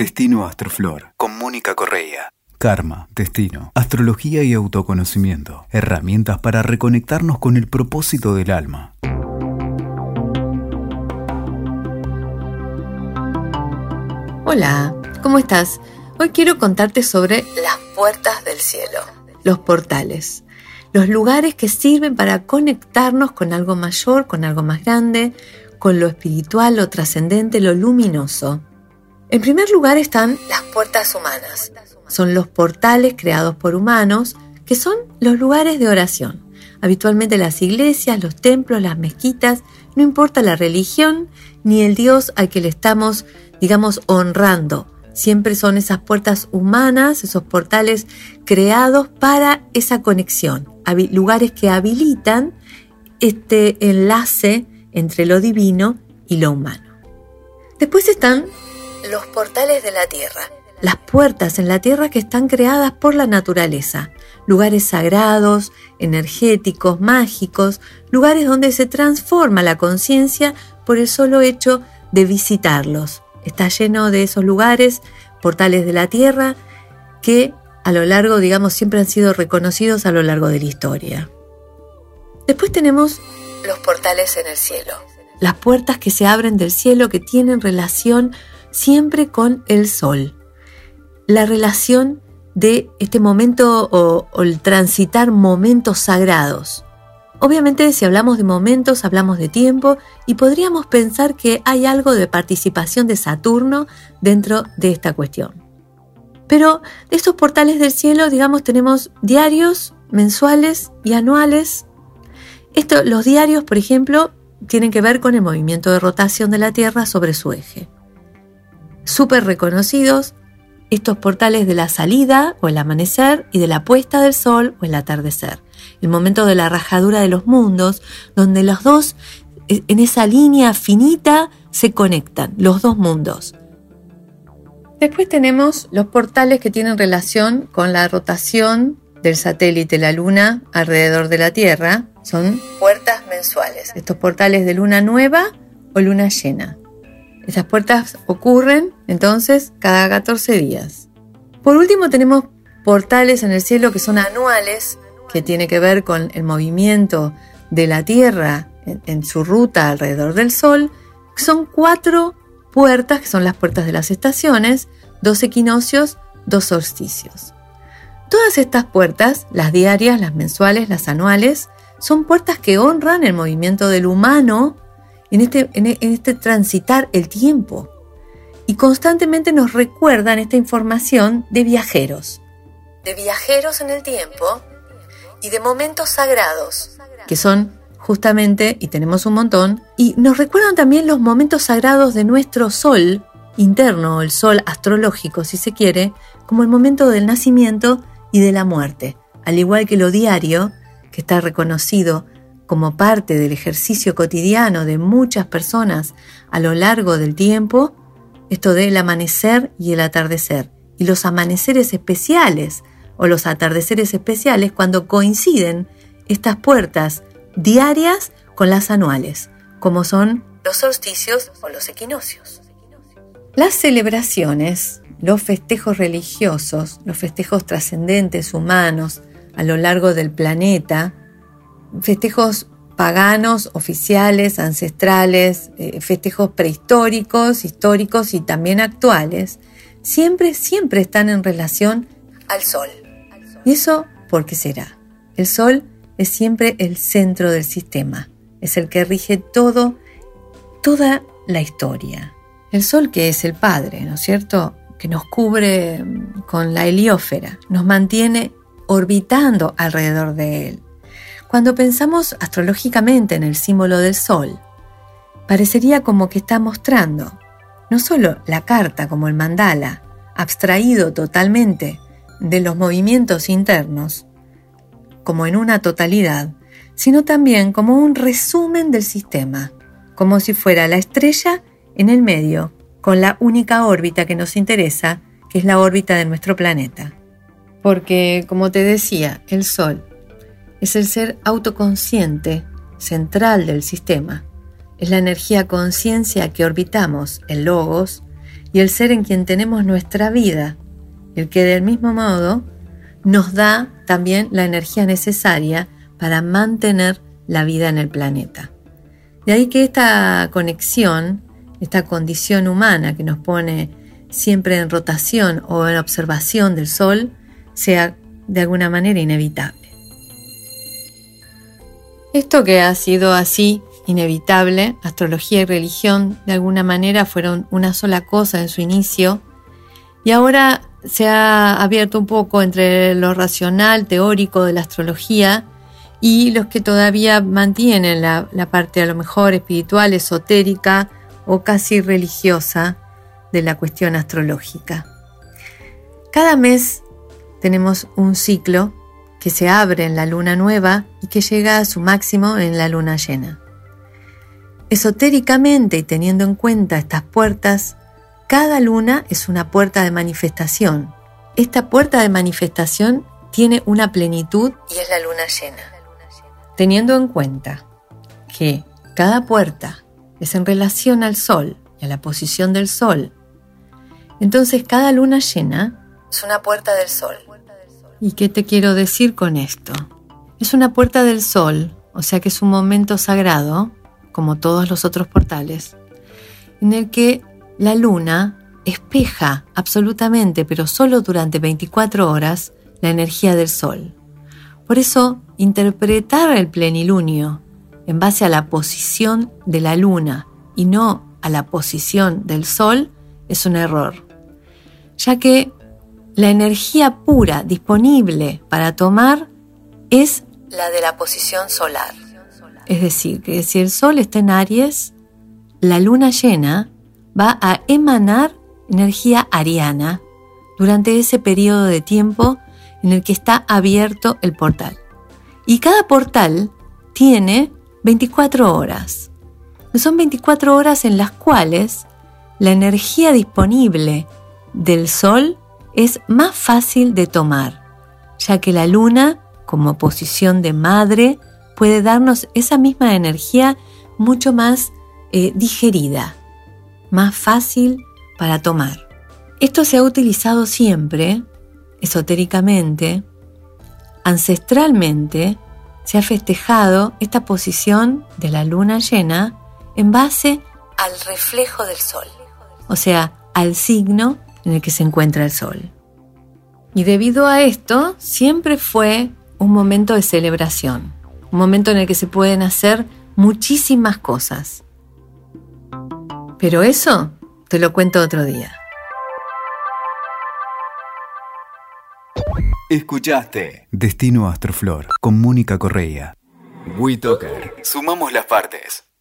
Destino Astroflor con Mónica Correa. Karma, destino, astrología y autoconocimiento. Herramientas para reconectarnos con el propósito del alma. Hola, ¿cómo estás? Hoy quiero contarte sobre las puertas del cielo, los portales, los lugares que sirven para conectarnos con algo mayor, con algo más grande, con lo espiritual, lo trascendente, lo luminoso. En primer lugar están las puertas humanas. Son los portales creados por humanos que son los lugares de oración. Habitualmente las iglesias, los templos, las mezquitas, no importa la religión ni el Dios al que le estamos, digamos, honrando. Siempre son esas puertas humanas, esos portales creados para esa conexión, lugares que habilitan este enlace entre lo divino y lo humano. Después están los portales de la tierra, las puertas en la tierra que están creadas por la naturaleza, lugares sagrados, energéticos, mágicos, lugares donde se transforma la conciencia por el solo hecho de visitarlos. Está lleno de esos lugares, portales de la tierra, que a lo largo, digamos, siempre han sido reconocidos a lo largo de la historia. Después tenemos los portales en el cielo, las puertas que se abren del cielo que tienen relación siempre con el sol. La relación de este momento o, el transitar momentos sagrados. Obviamente si hablamos de momentos, hablamos de tiempo y podríamos pensar que hay algo de participación de Saturno dentro de esta cuestión. Pero de estos portales del cielo, digamos, tenemos diarios, mensuales y anuales. Esto, los diarios, por ejemplo, tienen que ver con el movimiento de rotación de la Tierra sobre su eje súper reconocidos estos portales de la salida o el amanecer y de la puesta del sol o el atardecer. El momento de la rajadura de los mundos, donde los dos, e, en esa línea finita, se conectan, los dos mundos. Después tenemos los portales que tienen relación con la rotación del satélite la Luna alrededor de la Tierra. Son puertas mensuales. Estos portales de luna nueva o luna llena. Esas puertas ocurren entonces cada 14 días. Por último tenemos portales en el cielo que son anuales, que tiene que ver con el movimiento de la Tierra en, su ruta alrededor del Sol. Son cuatro puertas, que son las puertas de las estaciones, dos equinoccios, dos solsticios. Todas estas puertas, las diarias, las mensuales, las anuales, son puertas que honran el movimiento del humano en este, en, este transitar el tiempo. Y constantemente nos recuerdan esta información de viajeros. De viajeros en el tiempo y de momentos sagrados, que son justamente, y tenemos un montón, y nos recuerdan también los momentos sagrados de nuestro sol interno, el sol astrológico, si se quiere, como el momento del nacimiento y de la muerte, al igual que lo diario, que está reconocido como parte del ejercicio cotidiano de muchas personas a lo largo del tiempo, esto del amanecer y el atardecer, y los amaneceres especiales o los atardeceres especiales cuando coinciden estas puertas diarias con las anuales, como son los solsticios o los equinoccios. Las celebraciones, los festejos religiosos, los festejos trascendentes humanos a lo largo del planeta, festejos paganos, oficiales, ancestrales, eh, festejos prehistóricos, históricos y también actuales, siempre, siempre están en relación al sol. ¿Y eso por qué será? El sol es siempre el centro del sistema, es el que rige todo, toda la historia. El sol que es el Padre, ¿no es cierto? Que nos cubre mm, con la heliófera, nos mantiene orbitando alrededor de él cuando pensamos astrológicamente en el símbolo del Sol, parecería como que está mostrando no solo la carta como el mandala, abstraído totalmente de los movimientos internos, como en una totalidad, sino también como un resumen del sistema, como si fuera la estrella en el medio, con la única órbita que nos interesa, que es la órbita de nuestro planeta. Porque, como te decía, el Sol es el ser autoconsciente central del sistema. Es la energía conciencia que orbitamos, el logos, y el ser en quien tenemos nuestra vida, el que del mismo modo nos da también la energía necesaria para mantener la vida en el planeta. De ahí que esta conexión, esta condición humana que nos pone siempre en rotación o en observación del Sol, sea de alguna manera inevitable. Esto que ha sido así inevitable, astrología y religión de alguna manera fueron una sola cosa en su inicio y ahora se ha abierto un poco entre lo racional, teórico de la astrología y los que todavía mantienen la, parte a lo mejor espiritual, esotérica o casi religiosa de la cuestión astrológica. Cada mes tenemos un ciclo que se abre en la luna nueva y que llega a su máximo en la luna llena. Esotéricamente y teniendo en cuenta estas puertas, cada luna es una puerta de manifestación. Esta puerta de manifestación tiene una plenitud y es la luna llena. Teniendo en cuenta que cada puerta es en relación al Sol y a la posición del Sol, entonces cada luna llena es una puerta del Sol. ¿Y qué te quiero decir con esto? Es una puerta del Sol, o sea que es un momento sagrado, como todos los otros portales, en el que la luna espeja absolutamente, pero solo durante 24 horas, la energía del sol. Por eso, interpretar el plenilunio en base a la posición de la luna y no a la posición del sol es un error, ya que la energía pura disponible para tomar es la de la posición solar. Es decir, que si el sol está en Aries, la luna llena va a emanar energía ariana durante ese periodo de tiempo en el que está abierto el portal. Y cada portal tiene 24 horas. Son 24 horas en las cuales la energía disponible del Sol es más fácil de tomar, ya que la Luna, como posición de madre, puede darnos esa misma energía mucho más eh, digerida más fácil para tomar. Esto se ha utilizado siempre, esotéricamente, ancestralmente, se ha festejado esta posición de la luna llena en base al reflejo del sol, o sea, al signo en el que se encuentra el sol. Y debido a esto, siempre fue un momento de celebración, un momento en el que se pueden hacer muchísimas cosas. Pero eso te lo cuento otro día. Escuchaste Destino Astroflor con Mónica Correa. WeToker. Sumamos las partes.